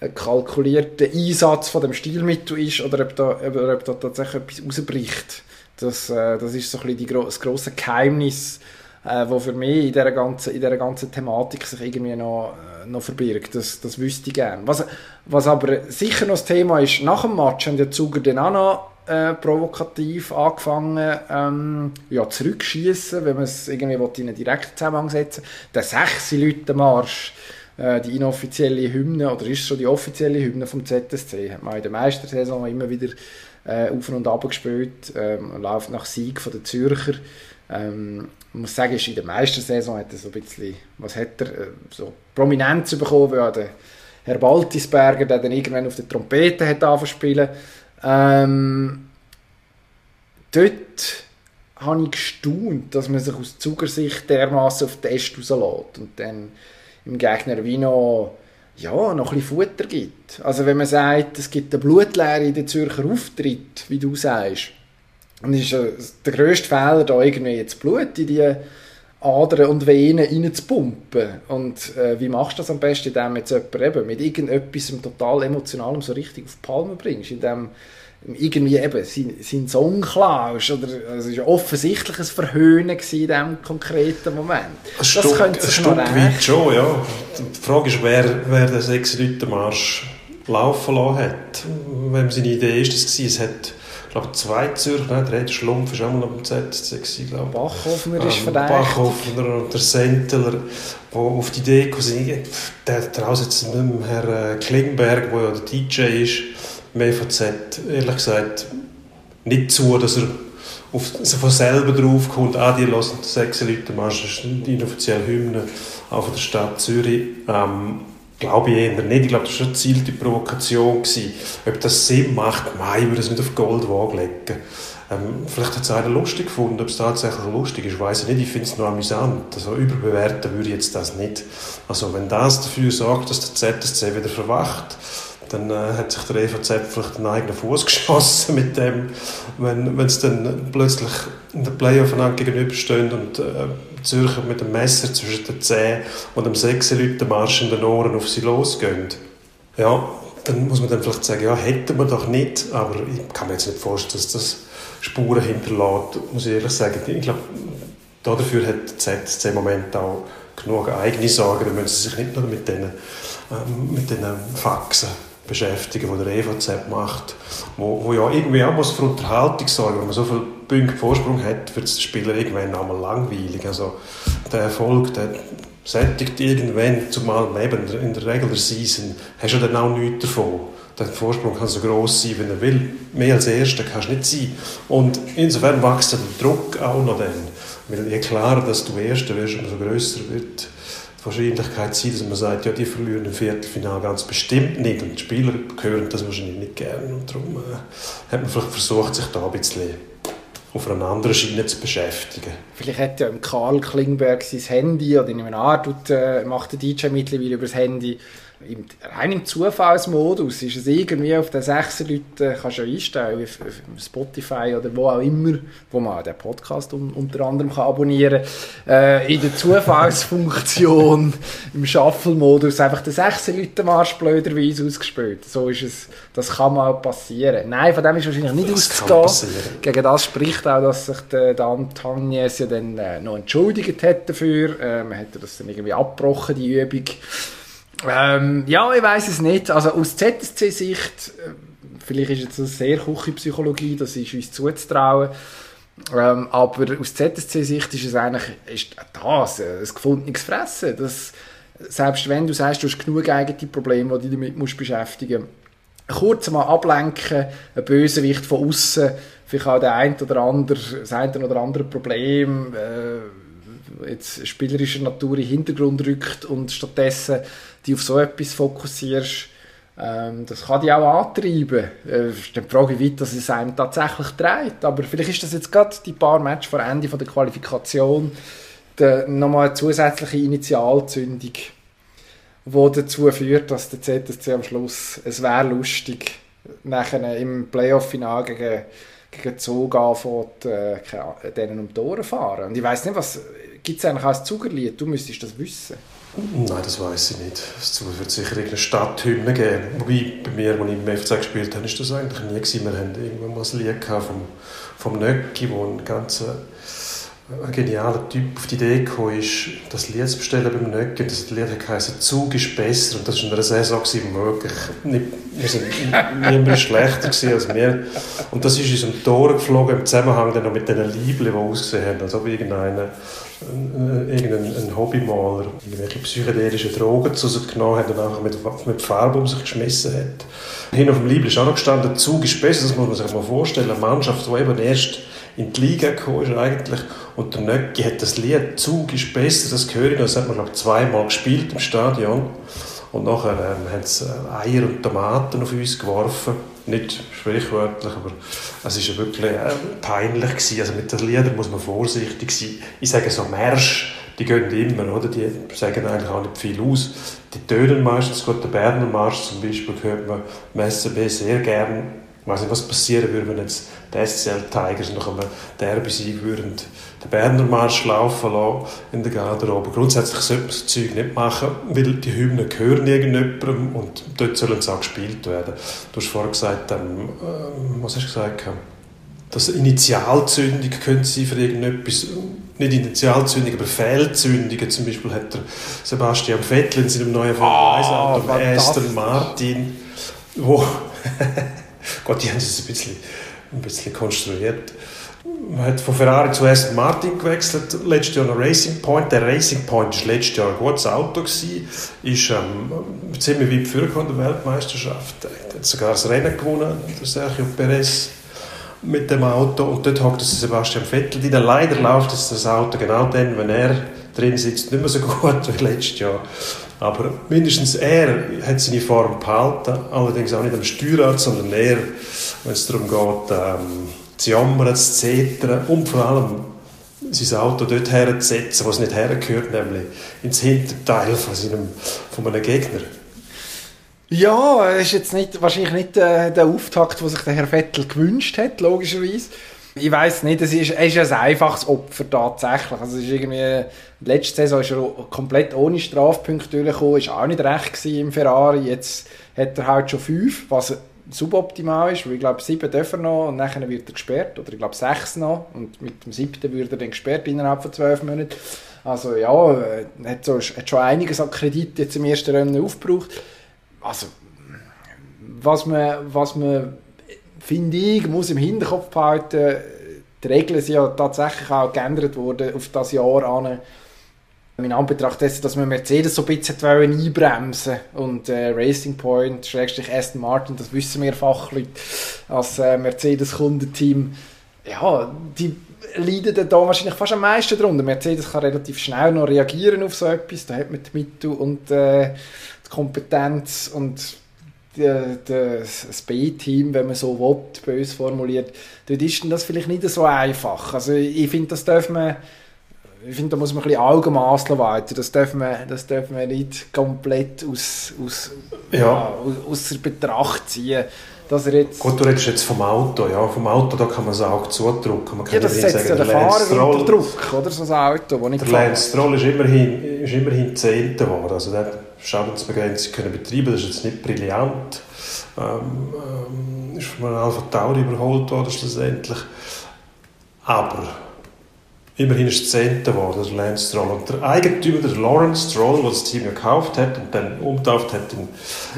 ein kalkulierter Einsatz von dem Stilmittel ist oder ob da, oder ob da tatsächlich etwas rausbricht. Das, äh, das ist so ein bisschen die, das grosse Geheimnis, äh, wo für mich in dieser ganzen, in dieser ganzen Thematik sich irgendwie noch, äh, noch verbirgt. Das, das wüsste ich gerne. Was, was aber sicher noch das Thema ist, nach dem Match haben die Zuger dann auch noch äh, provokativ angefangen ähm, ja, zurückschießen, wenn man es irgendwie in einen direkten Zusammenhang setzen will. Der 6 Leute äh, die inoffizielle Hymne, oder ist schon die offizielle Hymne vom ZSC, hat man in der Meistersaison immer wieder äh, auf und ab gespielt, ähm, läuft nach Sieg von den Zürcher. Ähm, ich muss sagen, ist in der Meistersaison hat er so ein bisschen, was hat er, äh, so Prominenz bekommen, weil der Herr Baltisberger, der dann irgendwann auf der Trompete hat angefangen ähm, dort habe ich gestaunt, dass man sich aus Zugersicht dermaßen auf den Test rauslässt und dann im Gegner wie noch, ja, noch ein bisschen Futter gibt. Also wenn man sagt, es gibt eine Blutlehre in den Zürcher Auftritt, wie du sagst, dann ist der grösste Fehler da irgendwie jetzt Blut in die Adern und Venen reinzupumpen. Und äh, wie machst du das am besten, indem jetzt jemand eben mit irgendetwas total Emotionalem so richtig auf die Palme bringst, indem irgendwie eben sein, sein Song klaust. Oder, also es war offensichtlich ein Verhöhnen in diesem konkreten Moment. Ein
das könnte ein Stück weit schon, ja. Die Frage ist, wer, wer den sechs Leute Marsch laufen lassen hat. Wenn seine Idee ist, das war, es hat ich glaube, zwei Zürcher, ne? der Schlumpf war auch mal am ZSC, glaube ich.
Bachhoffner ist verdächtig.
Bachhoffner und der Sentler, die auf die Idee kamen, der, der aussetzt mit dem Herrn Klingberg, der ja der DJ ist, dem EVZ ehrlich gesagt nicht zu, dass er auf, von selber drauf kommt, ah, die hören sechs Leute das ist die inoffizielle Hymne auch von der Stadt Zürich. Ähm, glaube ich eher nicht. Ich glaube, das war eine gezielte Provokation. Gewesen. Ob das Sinn macht, nein, ich würde das nicht auf Goldwaage legen. Ähm, vielleicht hat es einer lustig gefunden, ob es tatsächlich lustig ist, weiß ich nicht. Ich finde es nur amüsant. Also überbewerten würde ich jetzt das nicht. Also wenn das dafür sorgt, dass der ZSC wieder verwacht, dann äh, hat sich der EVZ vielleicht einen eigenen Fuß geschossen mit dem, wenn es dann plötzlich in der Playoff einander gegenüberstehen und äh, Zürcher mit dem Messer zwischen den Zähnen und dem sechs Leute Marsch in den Ohren auf sie losgehen. Ja, dann muss man dann vielleicht sagen, ja, hätten wir doch nicht, aber ich kann mir jetzt nicht vorstellen, dass das Spuren hinterlässt, muss ich ehrlich sagen. Ich glaube, dafür hat der ZSC im Moment auch genug eigene Sorgen, da müssen sie sich nicht nur mit diesen, ähm, mit diesen Faxen beschäftigen, die der EVZ macht, wo, wo ja irgendwie auch für Unterhaltung sorgen, wenn man so viele Punkte Vorsprung hat, wird es den Spieler irgendwann einmal langweilig. Also der Erfolg, der, sättigt irgendwann, zumal eben in der Regular Season, hast du dann auch nichts davon. Der Vorsprung kann so groß sein, wenn er will. Mehr als Erster kannst du nicht sein. Und insofern wächst der Druck auch noch dann. Weil je klarer, dass du Erster wirst, umso grösser wird die Wahrscheinlichkeit sein, dass man sagt, ja, die verlieren im Viertelfinale ganz bestimmt nicht. Und die Spieler hören das wahrscheinlich nicht gerne. Und darum äh, hat man vielleicht versucht, sich da ein bisschen auf einer anderen Schiene zu beschäftigen.
Vielleicht hat ja Karl Klingberg sein Handy, oder in einem Art äh, macht der DJ mittlerweile über das Handy im, rein im Zufallsmodus ist es irgendwie auf den sechs Leuten kannst du einstellen, auf Spotify oder wo auch immer, wo man den Podcast un, unter anderem kann abonnieren kann. Äh, in der Zufallsfunktion im Shuffle-Modus einfach den sechs Leuten Marsch blöderweise ausgespielt. So ist es, das kann mal passieren. Nein, von dem ist wahrscheinlich nicht auszugehen. Gegen das spricht auch, dass sich der Dan Tagnes ja dann äh, noch entschuldigt hat dafür. Äh, man hätte das dann irgendwie abgebrochen, die Übung. Ähm, ja, ich weiß es nicht. Also aus ZSC-Sicht, äh, vielleicht ist es sehr Küchenpsychologie, das ist uns zuzutrauen. Ähm, aber aus ZSC-Sicht ist es eigentlich ist das, ein gefundenes Fressen. Das, selbst wenn du sagst, du hast genug eigene Probleme, die du damit musst beschäftigen musst, kurz mal ablenken, ein Bösewicht von außen, vielleicht auch der ein oder andere, das ein oder andere Problem, äh, jetzt spielerischer Natur in den Hintergrund rückt und stattdessen dich auf so etwas fokussierst, ähm, das kann dich auch antreiben. Äh, dann frage ich, wie weit es einem tatsächlich dreht. Aber vielleicht ist das jetzt gerade die paar Matches vor Ende der Qualifikation nochmal eine zusätzliche Initialzündung, die dazu führt, dass der ZSC am Schluss, es wäre lustig, nachher im Playoff-Final gegen, gegen Zug anfängt, äh, denen um die Ohren fahren. Und ich weiß nicht, was gibt es eigentlich als Zugerlied? Du müsstest das wissen.
Nein, das weiß ich nicht. Es wird sicher irgendeine Stadthymne geben. Wobei, bei mir, als ich im FC gespielt habe, ist das eigentlich nie gewesen. Wir hatten irgendwann mal ein Lied vom, vom Nöcki, wo ein ganz ein genialer Typ auf die Idee gekommen ist, das Lied zu bestellen beim Nöcki. Das Lied heisst «Zug ist besser». Und das war in einer Saison, wirklich nicht, wir sind niemand schlechter als wir. Und das ist uns um die geflogen, im Zusammenhang dann noch mit diesen Lieblen, die ausgesehen haben, als ob irgendeiner irgendein Hobbymaler irgendwelche psychedelischen Drogen zu sich genommen hat und einfach mit, mit Farbe um sich geschmissen hat. Hin auf dem Liebling ist auch noch gestanden, Zug ist besser, das muss man sich mal vorstellen. Eine Mannschaft, die eben erst in die Liga gekommen ist eigentlich und der Nöcki hat das Lied «Zug ist besser», das ich, das hat man glaube ich zweimal gespielt im Stadion und nachher ähm, haben sie äh, Eier und Tomaten auf uns geworfen nicht sprichwörtlich, aber es war wirklich äh, peinlich gewesen. Also mit den Liedern muss man vorsichtig sein. Ich sage so Märsch, die gehen immer, oder? Die sagen eigentlich auch nicht viel aus. Die tönen meistens, gut, der Berner Marsch zum Beispiel hört man im SCB sehr gern ich weiß nicht, was passieren würde, wenn jetzt die SCL Tigers nach einem Derby-Sieg würden den Berner Marsch laufen lassen in der Garderobe. Grundsätzlich sollte man das Zeug nicht machen, weil die Hymnen gehören irgendjemandem und dort sollen sie auch gespielt werden. Du hast vorhin gesagt, ähm, äh, was hast du gesagt? Dass Initialzündung könnte sein für irgendetwas, nicht Initialzündung, aber Fehlzündungen. Zum Beispiel hat der Sebastian Vettel in seinem neuen Formel 1 Auto, Aston Martin, wo Gott, die haben es ein bisschen, ein bisschen konstruiert. Man hat von Ferrari zu Aston Martin gewechselt, letztes Jahr noch Racing Point. Der Racing Point war letztes Jahr ein gutes Auto, gewesen, ist ähm, ziemlich weit vorgekommen in der Weltmeisterschaft. Er hat sogar das Rennen gewonnen, der Sergio Perez mit dem Auto. Und dort hockt Sebastian Vettel drin. Leider läuft das Auto genau dann, wenn er drin sitzt, nicht mehr so gut wie letztes Jahr. Aber mindestens er hat seine Form behalten, allerdings auch nicht am Steuerrad, sondern eher, wenn es darum geht, ähm, zu jammern, zu zetern und vor allem sein Auto dort herzusetzen, wo es nicht hergehört, nämlich ins Hinterteil von, seinem, von einem Gegner.
Ja, es ist jetzt nicht, wahrscheinlich nicht äh, der Auftakt, den sich der Herr Vettel gewünscht hat, logischerweise. Ich weiß nicht, es ist, ist ein einfaches Opfer tatsächlich. Also es ist irgendwie, letzte Saison ist er komplett ohne Strafpunkte durchgekommen, ist auch nicht recht im Ferrari. Jetzt hat er halt schon fünf, was suboptimal ist, weil ich glaube, sieben dürfen noch und nachher wird er gesperrt, oder ich glaube sechs noch und mit dem siebten wird er dann gesperrt innerhalb von zwölf Monaten. Also ja, er hat, so, hat schon einiges an Kredit jetzt im ersten Rennen aufgebraucht. Also, was man, was man finde ich, muss im Hinterkopf behalten, die Regeln sind ja tatsächlich auch geändert worden auf das Jahr an. In Anbetracht dessen, dass man Mercedes so ein bisschen einbremsen und äh, Racing Point, Schrägstrich Aston Martin, das wissen wir Fachleute als äh, Mercedes-Kundenteam, ja, die leiden da wahrscheinlich fast am meisten darunter. Mercedes kann relativ schnell noch reagieren auf so etwas, da hat man die Mittel und äh, die Kompetenz und das B-Team, wenn man so will, bös formuliert, dort ist das vielleicht nicht so einfach. Also ich finde, das darf man ich finde, da muss man ein bisschen Augenmaß walten. Das dürfen wir, das dürfen wir nicht komplett aus, aus, ja. ja aus, Betracht ziehen. Dass er jetzt
Gut, du redest jetzt vom Auto, ja. Vom Auto da kann man es auch zudrücken. Man
kann ja, das setzt sagen, ja den Fahrer unter Druck, oder? So ein Auto, wo nicht
Der Lance Stroll ist immerhin, ist immerhin Zehnter geworden. Also der Schadensbegrenzung können betreiben, das ist jetzt nicht brillant. Ähm, ähm, ist von Alpha Tauri überholt worden schlussendlich. Aber Immerhin ist es Zehnter geworden, der Lance Stroll. Und der Eigentümer, der Lawrence Stroll, der das Team gekauft hat und dann umtauft hat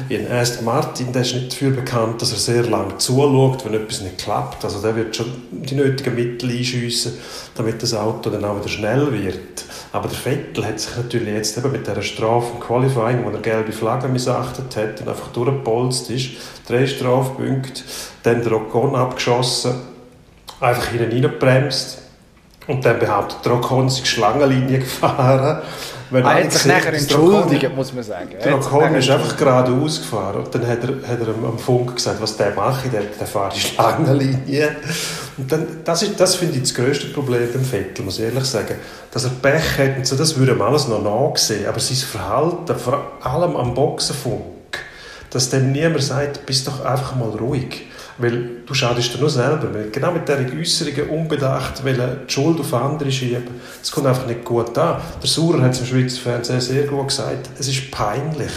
in, in Aston Martin, der ist nicht dafür bekannt, dass er sehr lange zuschaut, wenn etwas nicht klappt. Also der wird schon die nötigen Mittel einschiessen, damit das Auto dann auch wieder schnell wird. Aber der Vettel hat sich natürlich jetzt eben mit dieser Strafe im Qualifying, wo er gelbe Flagge missachtet hat und einfach durchgepolzt ist, drei Strafpunkte, dann der Ocon abgeschossen, einfach hineingebremst und dann behauptet der Ocon, sei Schlangenlinie gefahren.
Wenn er hat sich nachher entschuldigt, muss man sagen.
Der Ocon ist einfach geradeaus gefahren. Und dann hat er, hat er am Funk gesagt, was der mache, der, der fahrt die Schlangenlinie. Und dann, das, ist, das finde ich das grösste Problem beim Vettel, muss ich ehrlich sagen. Dass er Pech hat und so, das würde man alles noch nachsehen. Aber sein Verhalten, vor allem am Boxenfunk, dass dem niemand sagt, bist doch einfach mal ruhig. Weil du schadest dir nur selber. Weil genau mit diesen Äußerungen unbedacht weil die Schuld auf andere schieben, das kommt einfach nicht gut an. Der Saurer hat es im Schweizer Fernsehen sehr gut gesagt, es ist peinlich.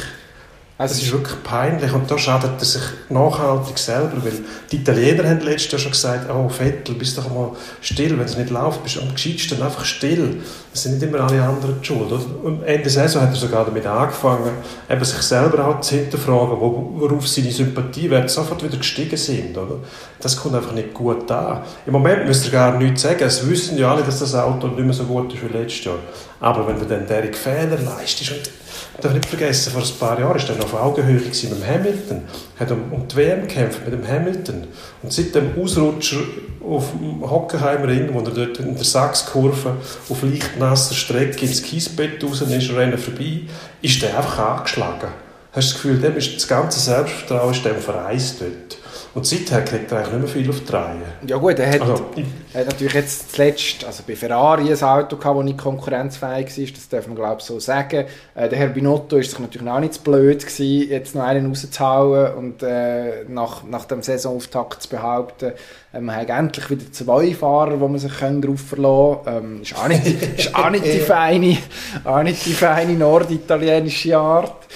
Also es ist wirklich peinlich und da schadet er sich nachhaltig selber, weil die Italiener haben letztes Jahr schon gesagt, oh Vettel, bist doch mal still, wenn es nicht läuft, bist du am gescheitsten einfach still. Das sind nicht immer alle anderen die schuld. Am Ende Saison hat er sogar damit angefangen, eben sich selber auch zu hinterfragen, worauf seine Sympathiewerte sofort wieder gestiegen sind. Oder? Das kommt einfach nicht gut an. Im Moment müsst ihr gar nichts sagen, es wissen ja alle, dass das Auto nicht mehr so gut ist wie letztes Jahr. Aber wenn du dann derige Fehler leistest und darf nicht vergessen, vor ein paar Jahren war er auf Augenhöhe mit dem Hamilton, hat um, um die WM gekämpft mit dem Hamilton. Und seit dem Ausrutscher auf dem Hockenheimring, wo er dort in der Sachskurve auf leicht nasser Strecke ins Kiesbett raus ist, rennen vorbei, ist er einfach angeschlagen. Hast du das Gefühl, dem ist das ganze Selbstvertrauen ist dem vereist dort. Und seither kriegt er eigentlich nicht mehr viel auf die Reihe.
Ja gut, er hat, also, er hat natürlich jetzt zuletzt, also bei Ferrari ein Auto gehabt, das nicht konkurrenzfähig war, das darf man glaube ich so sagen. Äh, der Herr Binotto ist sich natürlich auch nicht zu blöd gewesen, jetzt noch einen rauszuhauen und äh, nach, nach dem Saisonauftakt zu behaupten, äh, man hat endlich wieder zwei Fahrer, wo man sich darauf verlassen kann. Ähm, ist auch nicht, ist auch nicht die feine, auch nicht die feine norditalienische Art.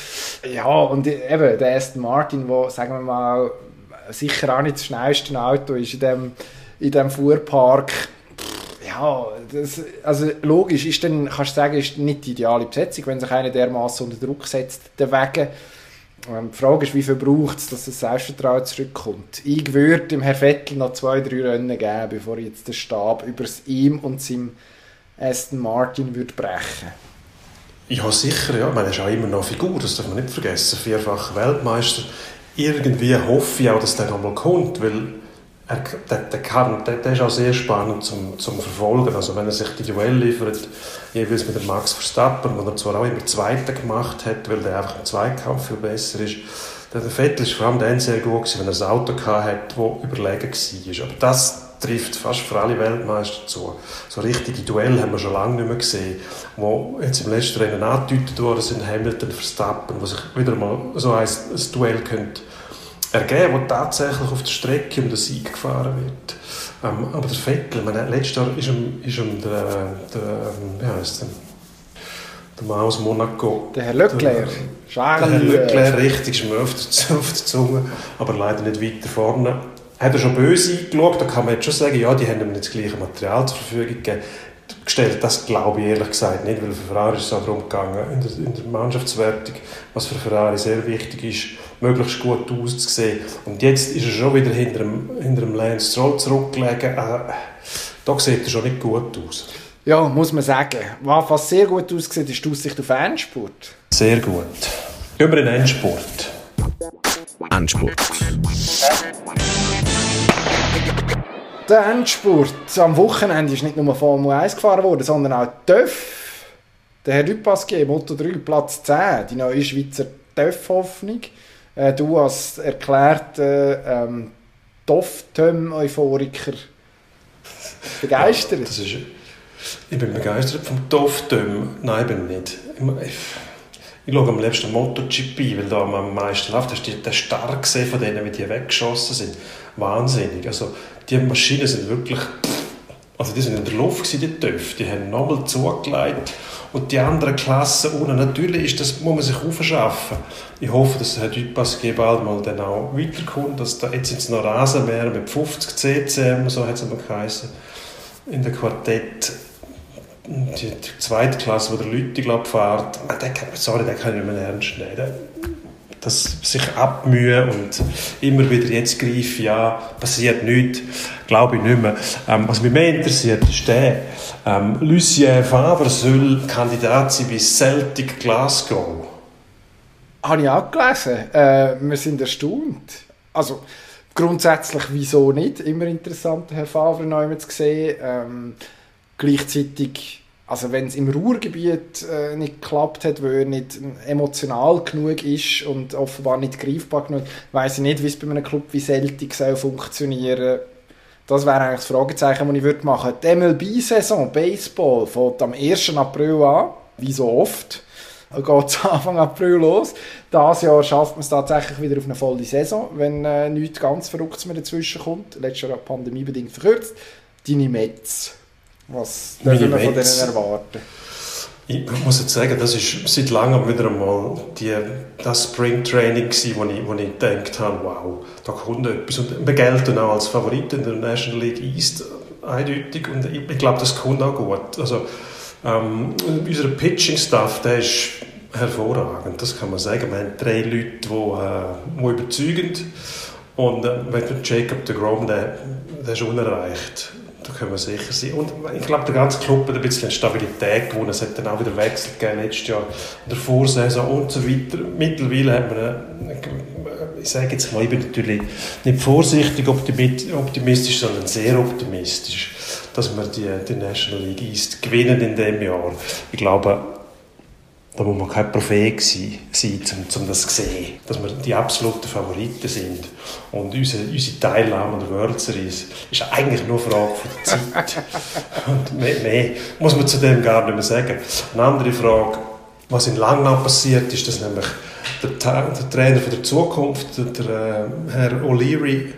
Ja, und eben der Aston Martin, wo, sagen wir mal, sicher auch nicht das schnellste Auto ist in dem, in dem Fuhrpark. Ja, das, also logisch, ist dann, kannst du sagen, ist nicht die ideale Besetzung, wenn sich einer dermaßen unter Druck setzt, der Wege. Ähm, die Frage ist, wie viel braucht es, dass das Selbstvertrauen zurückkommt. Ich würde dem Herrn Vettel noch zwei, drei Rennen geben, bevor jetzt der Stab über ihm und seinem Aston Martin würde brechen
Ja, sicher, ja. Ich meine, er ist auch immer noch eine Figur, das darf man nicht vergessen. Vierfacher Weltmeister irgendwie hoffe ich auch, dass der nochmal kommt, weil er, der, der, kann, der, der, ist auch sehr spannend zum, zum Verfolgen. Also wenn er sich die Duell liefert, jeweils mit dem Max Verstappen, wo er zwar auch immer Zweiter gemacht hat, weil der einfach im Zweikampf viel besser ist. Der Vettel ist vor allem dann sehr gut gewesen, wenn er ein Auto hatte, das überlegen war. Aber das trifft fast für alle Weltmeister zu. So richtige Duelle haben wir schon lange nicht mehr gesehen, wo jetzt im letzten Rennen angedeutet worden sind, Hamilton, Verstappen, wo sich wieder mal so ein, ein Duell könnte ergeben, wo tatsächlich auf der Strecke um den Sieg gefahren wird. Ähm, aber der Vettel, meine, letztes Jahr ist um, ist um der, der, wie heißt der, der Mann aus Monaco.
Der Herr Leclerc. Der,
der Herr Leclerc, richtig, ist mir auf der, auf der Zunge, aber leider nicht weiter vorne hat er schon böse eingeschaut, da kann man jetzt schon sagen, ja, die haben ihm nicht das gleiche Material zur Verfügung gegeben. Gestellt, das glaube ich ehrlich gesagt nicht, weil für Ferrari ist es auch darum gegangen, in der, in der Mannschaftswertung, was für Ferrari sehr wichtig ist, möglichst gut auszusehen. Und jetzt ist er schon wieder hinter dem, hinter dem Lance Stroll zurückgelegen. Äh, da sieht er schon nicht gut aus.
Ja, muss man sagen. Was sehr gut aussieht, ist die Aussicht auf Endspurt.
Sehr gut. Gehen wir in Endspurt.
Endspurt.
Der Endspurt am Wochenende ist nicht nur Formel 1 gefahren worden, sondern auch TÜV. Der Herr Dupasquier, Moto 3, Platz 10, die neue Schweizer TÜV-Hoffnung. Äh, du als erklärter ähm, TOF-Töm-Euphoriker begeistert.
Ja, ist, ich bin begeistert vom TOF-Töm. Nein, ich bin nicht. Ich, ich schaue am liebsten MotoGP, weil da am meisten läuft. Hast du den stark gesehen von denen, wie die weggeschossen sind? Wahnsinnig. Also, die Maschinen sind wirklich... Also die sind in der Luft, die TÜV. Die haben nochmal zugelegt. Und die anderen Klassen unten, natürlich ist das, muss man sich aufschaffen. Ich hoffe, dass Herr Dupasquier bald mal dann auch weiterkommt. Dass da, jetzt es noch Rasenmäher mit 50 CCM, so hat es immer geheißen, in der Quartett die, zweite Klasse, wo der Leute glaub, fährt, den, sorry, den kann ich nicht mehr ernst nehmen. Das sich abmühen und immer wieder jetzt greifen, ja, passiert nichts, glaube ich nicht mehr. Ähm, was mich mehr interessiert, ist der, ähm, Lucien Favre soll Kandidat sein bei Celtic Glasgow.
Habe ich auch gelesen. Äh, wir sind erstaunt. Also, grundsätzlich, wieso nicht? Immer interessant, Herr Favre neu zu sehen. Ähm, gleichzeitig also wenn es im Ruhrgebiet äh, nicht geklappt hat, weil er nicht emotional genug ist und offenbar nicht greifbar genug, weiß ich nicht, wie es bei einem Club wie Celtic soll funktionieren Das wäre eigentlich das Fragezeichen, das ich würde machen Die MLB-Saison, Baseball, fängt am 1. April an, wie so oft. Geht es Anfang April los. Dieses Jahr schafft man es tatsächlich wieder auf eine volle Saison, wenn äh, nichts ganz Verrücktes mehr dazwischen kommt. Letztes Jahr pandemiebedingt verkürzt. Deine Mets. Was dürfen wir von denen erwarten?
Ich muss jetzt sagen, das ist seit langem wieder einmal die, das Springtraining gewesen, wo ich, wo ich gedacht habe, wow, da kommt etwas. Und wir gelten auch als Favorit in der National League East eindeutig und ich, ich glaube, das kommt auch gut. Also, ähm, unser Pitching-Staff, der ist hervorragend, das kann man sagen. Wir haben drei Leute, die, äh, die überzeugend und äh, Jacob de Grom, der, der ist unerreicht. Da können wir sicher sein. Und ich glaube, der ganze Club hat ein bisschen Stabilität gewonnen. Es hat dann auch wieder Wechsel gegeben letztes Jahr in der Vorsaison und so weiter. Mittlerweile haben wir, ich sage jetzt mal, ich bin natürlich nicht vorsichtig optimistisch, sondern sehr optimistisch, dass wir die, die National League East gewinnen in diesem Jahr. Ich glaube, da muss man kein Prophet sein, um, um das zu sehen, dass wir die absoluten Favoriten sind. Und unsere, unsere Teilnahme an der World Series ist eigentlich nur eine Frage von der Zeit. Und mehr, mehr, muss man zu dem gar nicht mehr sagen. Eine andere Frage, was in Langnau passiert, ist, dass nämlich der, der Trainer von der Zukunft, der, der äh, Herr O'Leary,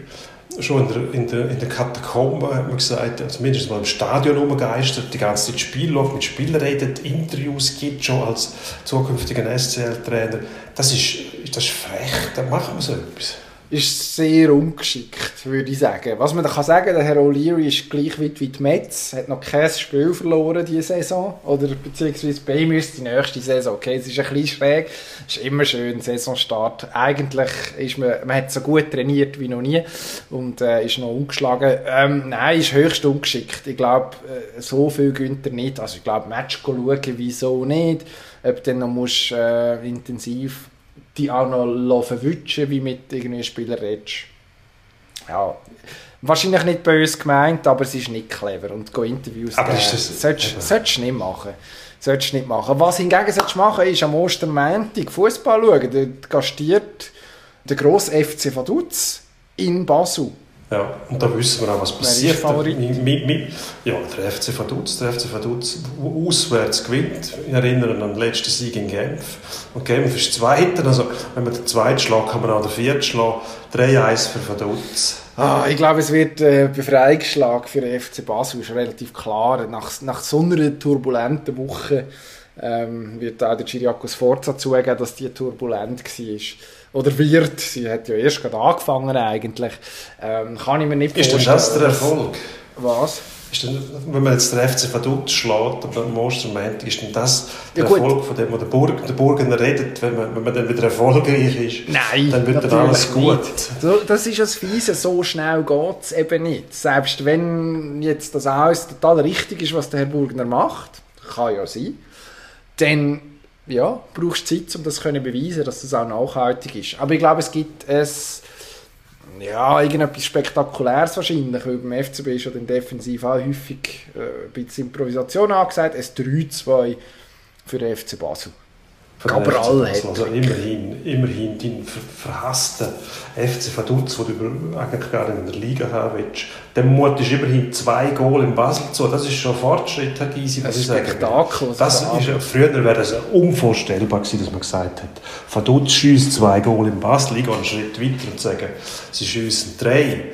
schon in der, in der, in der Katakombe, hat man gesagt, mindestens mal im Stadion rumgeistert, die ganze Zeit Spiel läuft, mit Spielern redet, Interviews gibt schon als zukünftigen SCL-Trainer. Das ist, das ist frech, da machen wir so etwas
ist sehr ungeschickt, würde ich sagen. Was man da kann sagen, der Herr O'Leary ist gleich weit wie die Metz, hat noch kein Spiel verloren diese Saison, oder beziehungsweise bei ihm ist die nächste Saison. Okay, es ist ein bisschen schräg, ist immer schön, Saisonstart. Eigentlich ist man, man hat so gut trainiert wie noch nie und äh, ist noch ungeschlagen. Ähm, nein, ist höchst ungeschickt. Ich glaube, äh, so viel gönnt er nicht. Also ich glaube, Match schauen, wieso nicht. Ob du dann noch musst, äh, intensiv die auch noch verwutschen, wie mit irgendwie Spielern redest. Ja, wahrscheinlich nicht böse gemeint, aber es ist nicht clever. Und go Interviews
aber ist das,
solltest, du nicht machen. Solltest nicht machen. Was hingegen solltest du machen, ist am Ostermäntig Fußball schauen. Dort gastiert der grosse FC Vaduz in Basel.
Ja, und da wissen wir auch, was passiert. Favorit? Ja, der FC Vaduz, der FC Vaduz auswärts gewinnt. Ich erinnere an den letzten Sieg in Genf. Und Genf ist Zweiter, also wenn man den zweiten schlägt, kann man auch den vierten schlagen. 3-1 für Vaduz.
Ah, ich glaube, es wird äh, Befreiungsschlag für den FC Basel, ist relativ klar. Nach, nach so einer turbulenten Woche ähm, wird auch der Chiriakos Forza zugeben, dass die turbulent war oder wird. Sie hat ja erst gerade angefangen eigentlich. Ähm, kann ich mir nicht
vorstellen. Ist das der Erfolg?
Was?
ist dann, wenn man jetzt den FC Vaduz schlägt und am Ostermontag, ist dann das der ja, Erfolg, von dem wo der, Burg, der Burgener redet, wenn man, wenn man dann wieder erfolgreich ist,
Nein,
dann wird dann alles gut.
So, das ist das Fiese, so schnell geht es eben nicht. Selbst wenn jetzt das alles total richtig ist, was der Herr Burgener macht, kann ja sein, dann ja, brauchst Zeit, um das zu beweisen, dass das auch nachhaltig ist. Aber ich glaube, es gibt es ja, irgendetwas Spektakuläres wahrscheinlich, weil beim FCB ist ja dann defensiv auch häufig äh, ein bisschen Improvisation angesagt. Es 3-2 für den FC Basel.
Cabral hat. Also immerhin, immerhin dein verhasster FC Vaduz, den du eigentlich gar nicht in der Liga haben willst, dem mutest immerhin zwei Goal in Basel zu. Das ist schon ein Fortschritt, Herr Gysi,
muss ich sagen. Spektakel.
Das ist, früher wäre das unvorstellbar gewesen, dass man gesagt hat, Vaduz schießt zwei Goal in Basel, ich gehe einen Schritt weiter und sage, sie schießen drei.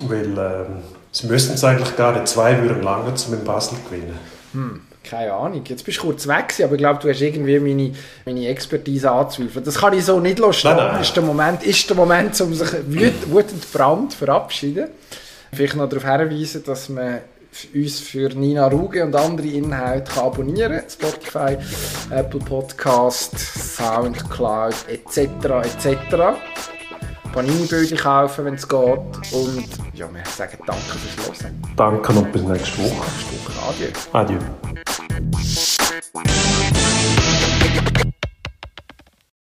Weil ähm, sie müssten es eigentlich gar nicht, zwei würden lange, um in Basel gewinnen.
Hm keine Ahnung. Jetzt bist du kurz weg, aber ich glaube, du hast irgendwie meine, meine Expertise anzweifeln. Das kann ich so nicht lassen. Nein, nein. Ist der Moment, ist der Moment, um sich wütend Brand zu verabschieden. Vielleicht noch darauf hinweisen, dass man uns für Nina Ruge und andere Inhalte kann abonnieren kann. Spotify, Apple Podcast, Soundcloud etc. etc. Panini-Böden kaufen, wenn es geht. Und ja, wir sagen danke fürs Hören.
Danke und bis nächste Woche.
Nächste Woche. Adieu.
Adieu. one.